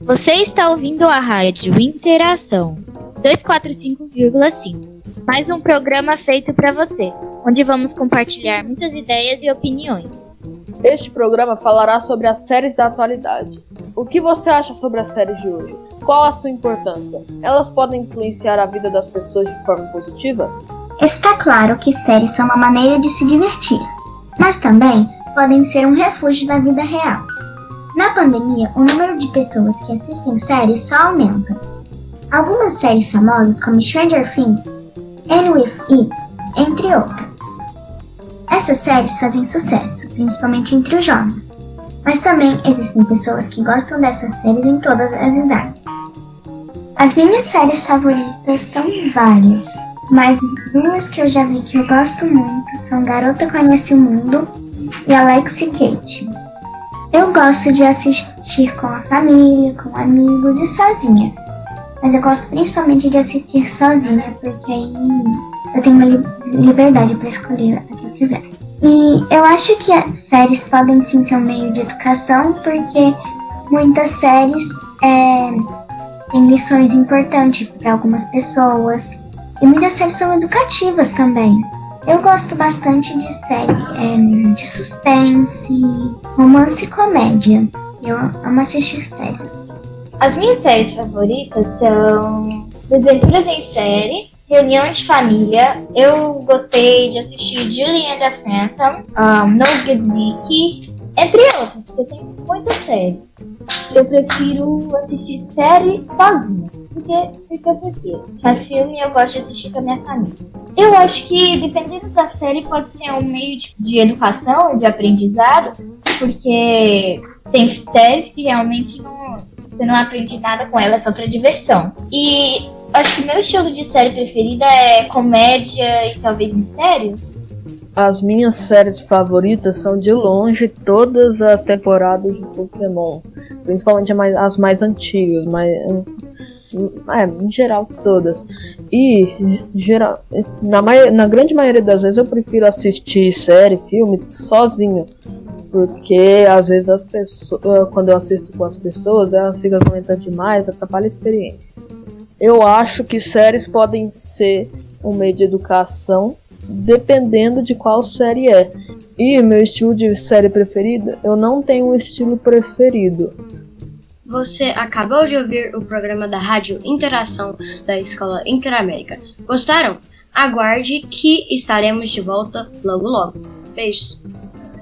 Você está ouvindo a rádio Interação 245,5. Mais um programa feito para você, onde vamos compartilhar muitas ideias e opiniões. Este programa falará sobre as séries da atualidade. O que você acha sobre as séries de hoje? Qual a sua importância? Elas podem influenciar a vida das pessoas de forma positiva? Está claro que séries são uma maneira de se divertir, mas também podem ser um refúgio da vida real. Na pandemia, o número de pessoas que assistem séries só aumenta. Algumas séries famosas, como Stranger Things, Anne with E, entre outras. Essas séries fazem sucesso, principalmente entre os jovens, mas também existem pessoas que gostam dessas séries em todas as idades. As minhas séries favoritas são várias, mas duas que eu já vi que eu gosto muito são Garota Conhece o Mundo e Alex e Kate. Eu gosto de assistir com a família, com amigos e sozinha. Mas eu gosto principalmente de assistir sozinha, porque aí eu tenho uma liberdade para escolher a que eu quiser. E eu acho que as séries podem sim ser um meio de educação, porque muitas séries é, têm lições importantes para algumas pessoas. E muitas séries são educativas também. Eu gosto bastante de série é, de suspense, romance e comédia. Eu amo assistir séries. As minhas séries favoritas são Desventuras em Série, Reunião de Família. Eu gostei de assistir Julie and the Phantom, um, No Good Nick, entre outras, porque tem muita série. Eu prefiro assistir série sozinha. Porque, porque eu. Mas filme eu gosto de assistir com a minha família. Eu acho que, dependendo da série, pode ser um meio de, de educação, de aprendizado, porque tem séries que realmente não, você não aprende nada com ela, é só pra diversão. E acho que meu estilo de série preferida é comédia e talvez mistério. As minhas séries favoritas são de longe todas as temporadas de Pokémon, principalmente as mais antigas, mas é, em geral todas. E geral, na, na grande maioria das vezes eu prefiro assistir série, filme sozinho, porque às vezes as pessoas, quando eu assisto com as pessoas, elas ficam comentando demais, atrapalha a experiência. Eu acho que séries podem ser um meio de educação dependendo de qual série é. E meu estilo de série preferida, eu não tenho um estilo preferido. Você acabou de ouvir o programa da Rádio Interação da Escola Interamérica. Gostaram? Aguarde que estaremos de volta logo logo. Beijos.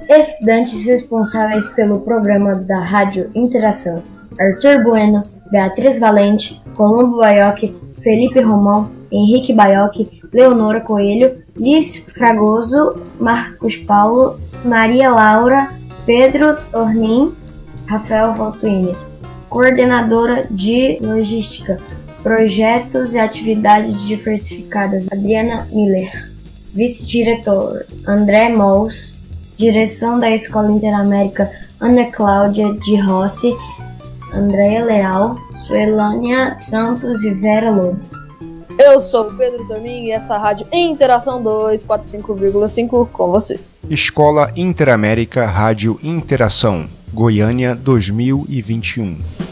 Estudantes responsáveis pelo programa da Rádio Interação: Arthur Bueno, Beatriz Valente, Colombo Baioc, Felipe Romão, Henrique Baioc, Leonora Coelho, Liz Fragoso, Marcos Paulo, Maria Laura, Pedro Tornin, Rafael Voltuini. Coordenadora de Logística, Projetos e Atividades Diversificadas, Adriana Miller. Vice-diretor, André Mols. Direção da Escola Interamérica, Ana Cláudia de Rossi, Andréa Leal, Suelânia Santos e Vera Lobo. Eu sou o Pedro Tormin e essa rádio Interação 245,5 com você. Escola Interamérica Rádio Interação, Goiânia 2021.